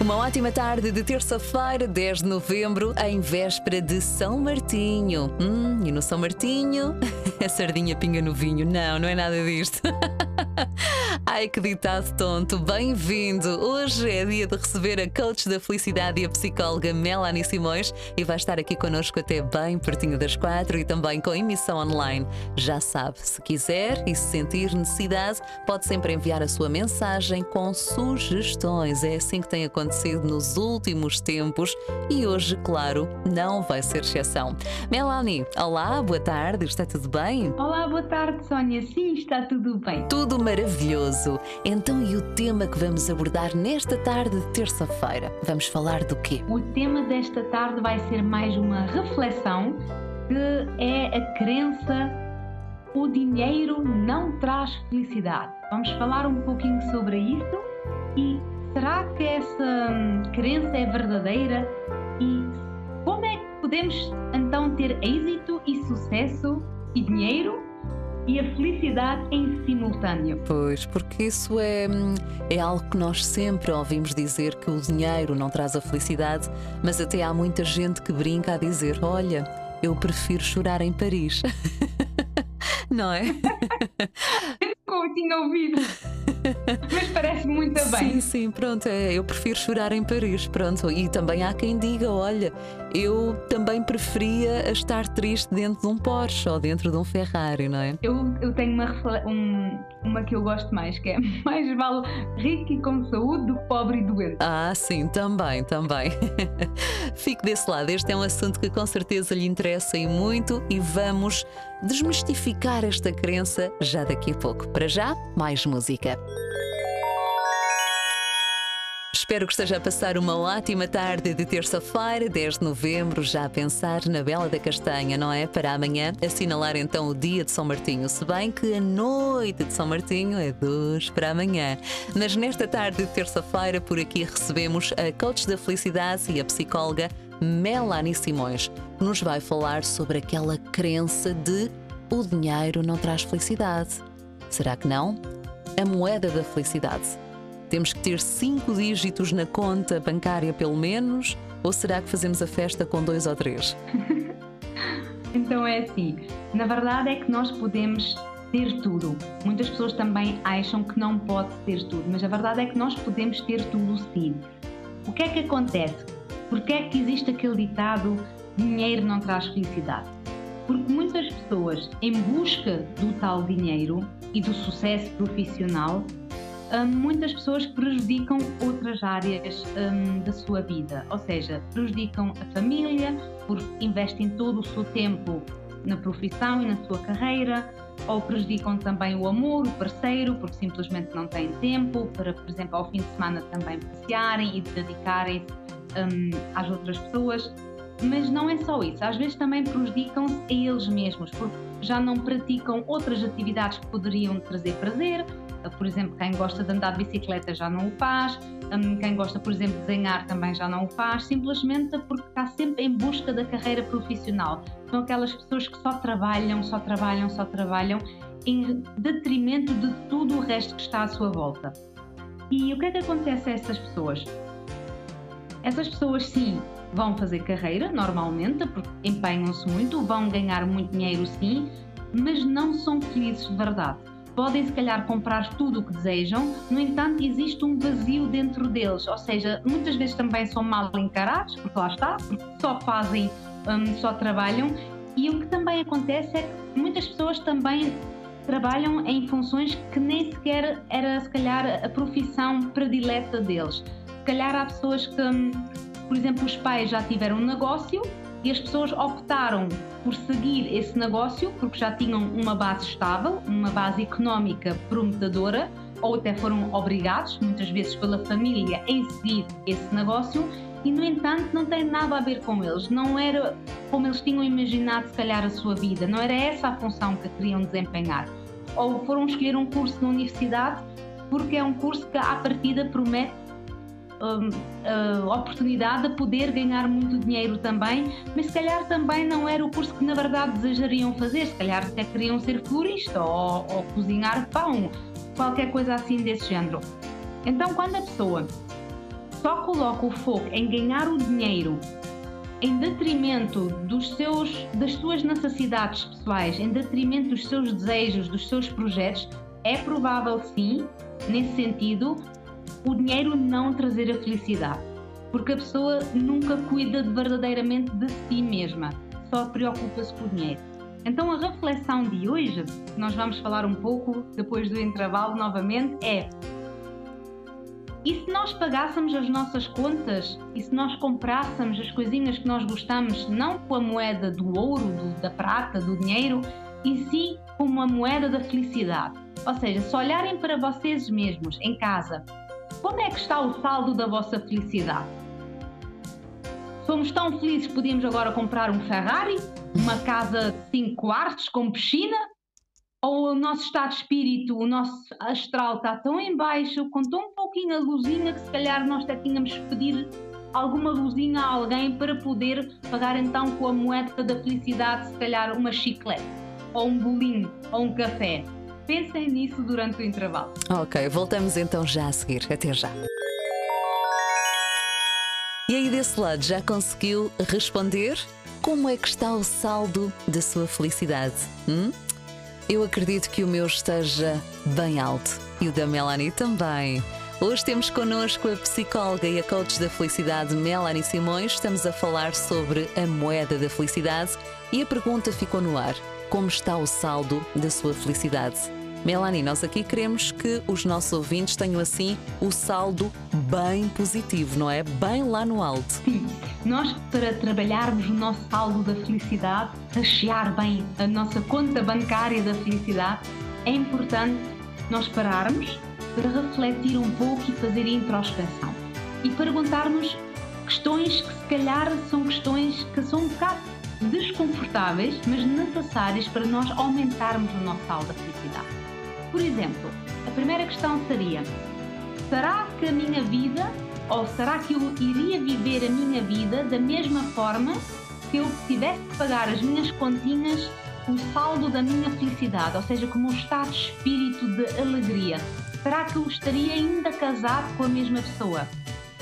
Uma ótima tarde de terça-feira, 10 de novembro, em véspera de São Martinho. Hum, e no São Martinho, a sardinha pinga no vinho. Não, não é nada disto. Ai, que ditado tonto, bem-vindo! Hoje é dia de receber a coach da felicidade e a psicóloga Melanie Simões e vai estar aqui connosco até bem pertinho das quatro e também com emissão online. Já sabe, se quiser e se sentir necessidade, pode sempre enviar a sua mensagem com sugestões. É assim que tem acontecido nos últimos tempos e hoje, claro, não vai ser exceção. Melanie, olá, boa tarde, está tudo bem? Olá, boa tarde, Sónia. Sim, está tudo bem. Tudo maravilhoso. Então, e o tema que vamos abordar nesta tarde de terça-feira? Vamos falar do quê? O tema desta tarde vai ser mais uma reflexão que é a crença o dinheiro não traz felicidade. Vamos falar um pouquinho sobre isso e será que essa hum, crença é verdadeira e como é que podemos então ter êxito e sucesso e dinheiro e a felicidade em simultâneo. Pois, porque isso é, é algo que nós sempre ouvimos dizer que o dinheiro não traz a felicidade, mas até há muita gente que brinca a dizer: olha, eu prefiro chorar em Paris. não é? Como tinha ouvido. Mas parece muito bem. Sim, sim, pronto. É, eu prefiro chorar em Paris, pronto. E também há quem diga: olha, eu também preferia estar triste dentro de um Porsche ou dentro de um Ferrari, não é? Eu, eu tenho uma, um, uma que eu gosto mais, que é mais vale rico e com saúde do que pobre e doente. Ah, sim, também, também. Fique desse lado. Este é um assunto que com certeza lhe interessa e muito e vamos desmistificar esta crença já daqui a pouco. Para já, mais música. Espero que esteja a passar uma ótima tarde de terça-feira, 10 de novembro, já a pensar na Bela da Castanha, não é? Para amanhã assinalar então o dia de São Martinho, se bem que a noite de São Martinho é dos para amanhã. Mas nesta tarde de terça-feira, por aqui recebemos a coach da felicidade e a psicóloga Melanie Simões, que nos vai falar sobre aquela crença de o dinheiro não traz felicidade. Será que não? A moeda da felicidade temos que ter cinco dígitos na conta bancária, pelo menos? Ou será que fazemos a festa com dois ou três? então é assim: na verdade é que nós podemos ter tudo. Muitas pessoas também acham que não pode ter tudo, mas a verdade é que nós podemos ter tudo sim. O que é que acontece? Porque é que existe aquele ditado: dinheiro não traz felicidade? Porque muitas pessoas, em busca do tal dinheiro e do sucesso profissional, muitas pessoas prejudicam outras áreas um, da sua vida, ou seja, prejudicam a família, porque investem todo o seu tempo na profissão e na sua carreira, ou prejudicam também o amor, o parceiro, porque simplesmente não têm tempo para, por exemplo, ao fim de semana também passearem e dedicarem-se um, às outras pessoas. Mas não é só isso, às vezes também prejudicam-se a eles mesmos, porque já não praticam outras atividades que poderiam trazer prazer, por exemplo, quem gosta de andar de bicicleta já não o faz, hum, quem gosta, por exemplo, de desenhar também já não o faz, simplesmente porque está sempre em busca da carreira profissional. São aquelas pessoas que só trabalham, só trabalham, só trabalham, em detrimento de tudo o resto que está à sua volta. E o que é que acontece a essas pessoas? Essas pessoas, sim, vão fazer carreira normalmente, porque empenham-se muito, vão ganhar muito dinheiro, sim, mas não são felizes de verdade. Podem se calhar comprar tudo o que desejam, no entanto existe um vazio dentro deles, ou seja, muitas vezes também são mal encarados, porque lá está, porque só fazem, um, só trabalham, e o que também acontece é que muitas pessoas também trabalham em funções que nem sequer era se calhar a profissão predileta deles. Se calhar há pessoas que, hum, por exemplo, os pais já tiveram um negócio e as pessoas optaram por seguir esse negócio porque já tinham uma base estável, uma base económica prometedora, ou até foram obrigados, muitas vezes pela família, em seguir esse negócio e, no entanto, não tem nada a ver com eles. Não era como eles tinham imaginado, se calhar, a sua vida, não era essa a função que queriam desempenhar. Ou foram escolher um curso na universidade porque é um curso que, à partida, promete Hum, a oportunidade de poder ganhar muito dinheiro também, mas se calhar também não era o curso que na verdade desejariam fazer, se calhar até queriam ser florista ou, ou cozinhar pão, qualquer coisa assim desse género. Então, quando a pessoa só coloca o foco em ganhar o dinheiro em detrimento dos seus, das suas necessidades pessoais, em detrimento dos seus desejos, dos seus projetos, é provável sim, nesse sentido, o dinheiro não trazer a felicidade. Porque a pessoa nunca cuida de verdadeiramente de si mesma, só preocupa-se com o dinheiro. Então a reflexão de hoje, que nós vamos falar um pouco depois do intervalo novamente, é e se nós pagássemos as nossas contas e se nós comprássemos as coisinhas que nós gostamos não com a moeda do ouro, do, da prata, do dinheiro, e sim como a moeda da felicidade? Ou seja, se olharem para vocês mesmos em casa, como é que está o saldo da vossa felicidade? Somos tão felizes que podíamos agora comprar um Ferrari, uma casa de 5 quartos com piscina, ou o nosso estado de espírito, o nosso astral está tão em baixo, com tão pouquinho a luzinha que se calhar nós até tínhamos que pedir alguma luzinha a alguém para poder pagar então com a moeda da felicidade, se calhar uma chiclete, ou um bolinho, ou um café. Pensem nisso durante o intervalo. Ok, voltamos então já a seguir. Até já. E aí desse lado já conseguiu responder? Como é que está o saldo da sua felicidade? Hum? Eu acredito que o meu esteja bem alto e o da Melanie também. Hoje temos connosco a psicóloga e a coach da felicidade Melanie Simões. Estamos a falar sobre a moeda da felicidade e a pergunta ficou no ar: como está o saldo da sua felicidade? Melanie, nós aqui queremos que os nossos ouvintes tenham assim o saldo bem positivo, não é? Bem lá no alto. Sim, nós para trabalharmos o nosso saldo da felicidade, rechear bem a nossa conta bancária da felicidade, é importante nós pararmos para refletir um pouco e fazer introspeção e perguntarmos questões que se calhar são questões que são um bocado desconfortáveis, mas necessárias para nós aumentarmos o nosso saldo da felicidade. Por exemplo, a primeira questão seria: será que a minha vida, ou será que eu iria viver a minha vida da mesma forma se eu tivesse de pagar as minhas continhas, o saldo da minha felicidade, ou seja, como um estado de espírito de alegria? Será que eu estaria ainda casado com a mesma pessoa?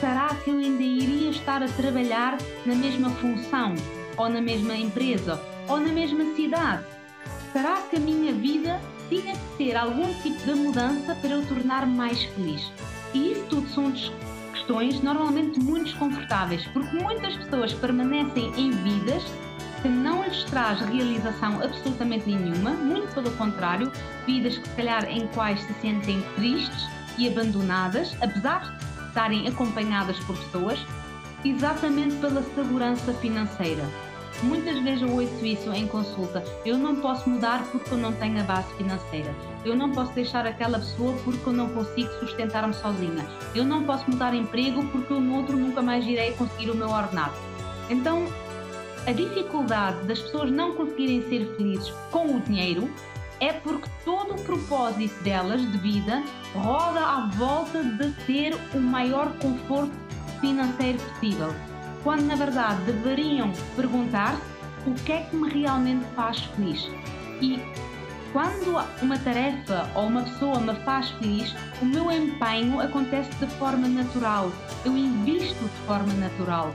Será que eu ainda iria estar a trabalhar na mesma função, ou na mesma empresa, ou na mesma cidade? Será que a minha vida tinha que ter algum tipo de mudança para eu tornar-me mais feliz. E isso tudo são questões normalmente muito desconfortáveis, porque muitas pessoas permanecem em vidas que não lhes traz realização absolutamente nenhuma, muito pelo contrário, vidas que se calhar em quais se sentem tristes e abandonadas, apesar de estarem acompanhadas por pessoas, exatamente pela segurança financeira. Muitas vezes eu ouço isso em consulta. Eu não posso mudar porque eu não tenho a base financeira. Eu não posso deixar aquela pessoa porque eu não consigo sustentar-me sozinha. Eu não posso mudar emprego porque eu no outro nunca mais irei conseguir o meu ordenado. Então, a dificuldade das pessoas não conseguirem ser felizes com o dinheiro é porque todo o propósito delas de vida roda à volta de ter o maior conforto financeiro possível quando na verdade deveriam perguntar o que é que me realmente faz feliz. E quando uma tarefa ou uma pessoa me faz feliz, o meu empenho acontece de forma natural, eu invisto de forma natural.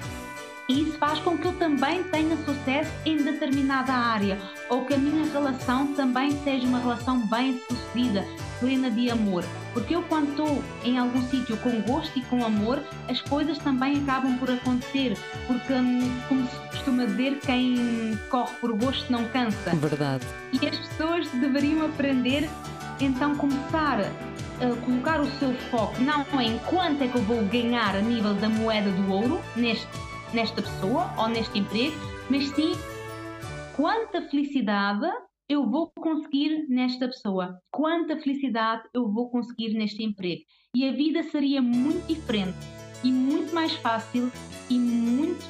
E isso faz com que eu também tenha sucesso em determinada área ou que a minha relação também seja uma relação bem sucedida, plena de amor. Porque eu, quando estou em algum sítio com gosto e com amor, as coisas também acabam por acontecer. Porque, hum, como se costuma dizer, quem corre por gosto não cansa. Verdade. E as pessoas deveriam aprender, então, começar a colocar o seu foco não em quanto é que eu vou ganhar a nível da moeda do ouro neste nesta pessoa ou neste emprego, mas sim quanta felicidade eu vou conseguir nesta pessoa, quanta felicidade eu vou conseguir neste emprego. E a vida seria muito diferente e muito mais fácil e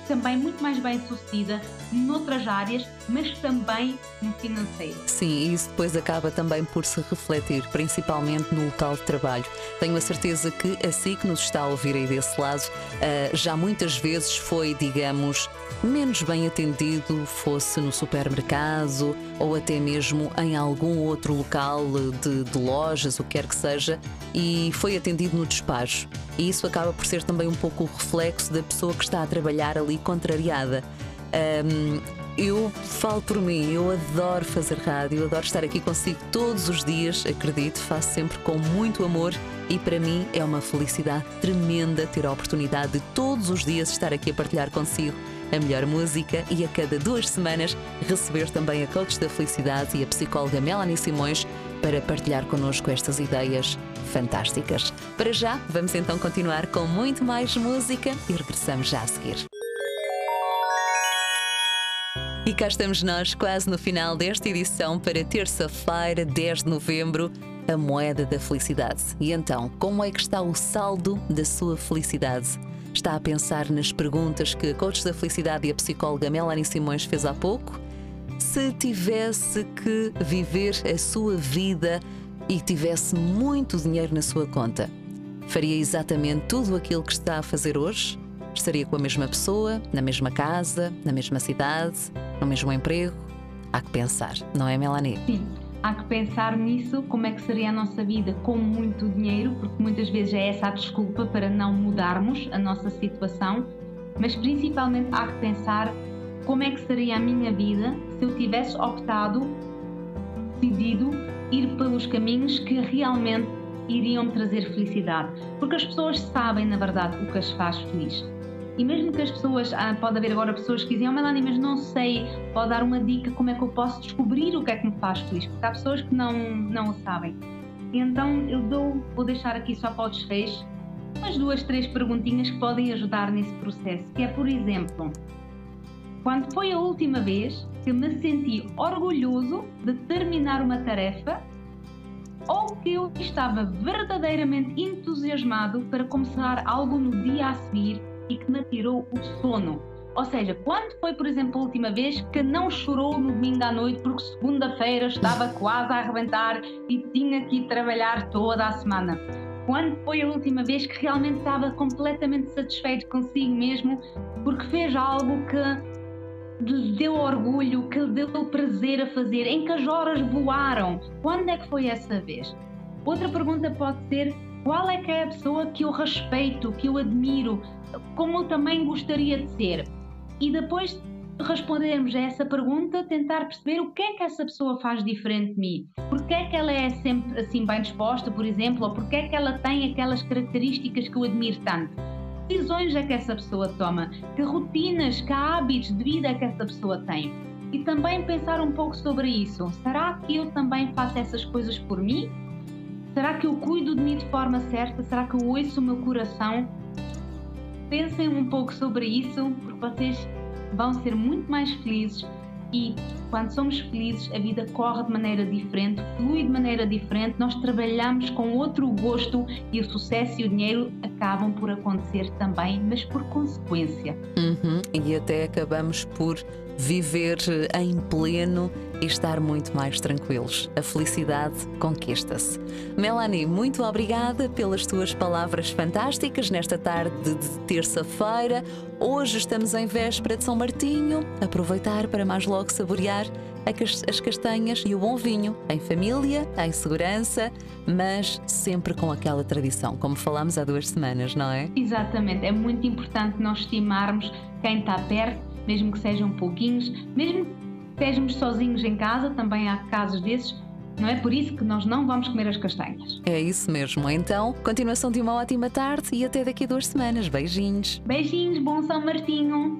também muito mais bem sucedida noutras áreas, mas também no financeiro. Sim, isso depois acaba também por se refletir, principalmente no local de trabalho. Tenho a certeza que assim que nos está a ouvir aí desse lado, uh, já muitas vezes foi, digamos, menos bem atendido, fosse no supermercado ou até mesmo em algum outro local de, de lojas, o que quer que seja, e foi atendido no despacho. E isso acaba por ser também um pouco o reflexo da pessoa que está a trabalhar ali contrariada. Um, eu falo por mim, eu adoro fazer rádio, adoro estar aqui consigo todos os dias, acredito, faço sempre com muito amor e para mim é uma felicidade tremenda ter a oportunidade de todos os dias estar aqui a partilhar consigo a melhor música e a cada duas semanas receber também a coach da felicidade e a psicóloga Melanie Simões para partilhar connosco estas ideias fantásticas. Para já, vamos então continuar com muito mais música e regressamos já a seguir. E cá estamos nós, quase no final desta edição para terça-feira, 10 de novembro, a moeda da felicidade. E então, como é que está o saldo da sua felicidade? Está a pensar nas perguntas que a coach da felicidade e a psicóloga Melanie Simões fez há pouco? Se tivesse que viver a sua vida e tivesse muito dinheiro na sua conta, faria exatamente tudo aquilo que está a fazer hoje? Estaria com a mesma pessoa, na mesma casa, na mesma cidade, no mesmo emprego? Há que pensar, não é, Melanie? Sim, há que pensar nisso, como é que seria a nossa vida com muito dinheiro, porque muitas vezes é essa a desculpa para não mudarmos a nossa situação, mas principalmente há que pensar como é que seria a minha vida se eu tivesse optado, decidido ir pelos caminhos que realmente iriam me trazer felicidade. Porque as pessoas sabem, na verdade, o que as faz feliz. E mesmo que as pessoas, ah, pode haver agora pessoas que dizem, oh Melanie, mas não sei, pode dar uma dica como é que eu posso descobrir o que é que me faz feliz, porque há pessoas que não, não o sabem. Então eu dou, vou deixar aqui só para o desfecho umas duas, três perguntinhas que podem ajudar nesse processo, que é, por exemplo, quando foi a última vez que me senti orgulhoso de terminar uma tarefa ou que eu estava verdadeiramente entusiasmado para começar algo no dia a seguir e que me tirou o sono. Ou seja, quando foi, por exemplo, a última vez que não chorou no domingo à noite porque segunda-feira estava quase a arrebentar e tinha que ir trabalhar toda a semana? Quando foi a última vez que realmente estava completamente satisfeito consigo mesmo porque fez algo que lhe deu orgulho, que lhe deu prazer a fazer, em que as horas voaram? Quando é que foi essa vez? Outra pergunta pode ser qual é que é a pessoa que eu respeito, que eu admiro, como eu também gostaria de ser? E depois respondermos a essa pergunta, tentar perceber o que é que essa pessoa faz diferente de mim. Porquê é que ela é sempre assim bem disposta, por exemplo, ou porquê é que ela tem aquelas características que eu admiro tanto? Que decisões é que essa pessoa toma? Que rotinas, que hábitos de vida é que essa pessoa tem? E também pensar um pouco sobre isso. Será que eu também faço essas coisas por mim? Será que eu cuido de mim de forma certa? Será que eu ouço o meu coração? Pensem um pouco sobre isso, porque vocês vão ser muito mais felizes e quando somos felizes, a vida corre de maneira diferente, flui de maneira diferente, nós trabalhamos com outro gosto e o sucesso e o dinheiro acabam por acontecer também, mas por consequência. Uhum. E até acabamos por viver em pleno e estar muito mais tranquilos. A felicidade conquista-se. Melanie, muito obrigada pelas tuas palavras fantásticas nesta tarde de terça-feira. Hoje estamos em véspera de São Martinho. Aproveitar para mais logo saborear as castanhas e o bom vinho, em família, em segurança, mas sempre com aquela tradição, como falámos há duas semanas, não é? Exatamente, é muito importante nós estimarmos quem está perto, mesmo que sejam pouquinhos, mesmo estejamos sozinhos em casa, também há casos desses, não é por isso que nós não vamos comer as castanhas. É isso mesmo. Então, continuação de uma ótima tarde e até daqui a duas semanas. Beijinhos. Beijinhos, bom São Martinho.